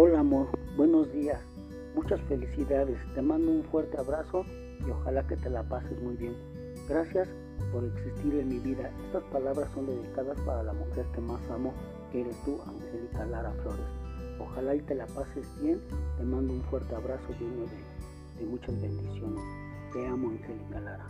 Hola amor, buenos días, muchas felicidades, te mando un fuerte abrazo y ojalá que te la pases muy bien. Gracias por existir en mi vida. Estas palabras son dedicadas para la mujer que más amo, que eres tú, Angélica Lara Flores. Ojalá y te la pases bien. Te mando un fuerte abrazo lleno de, de muchas bendiciones. Te amo, Angélica Lara.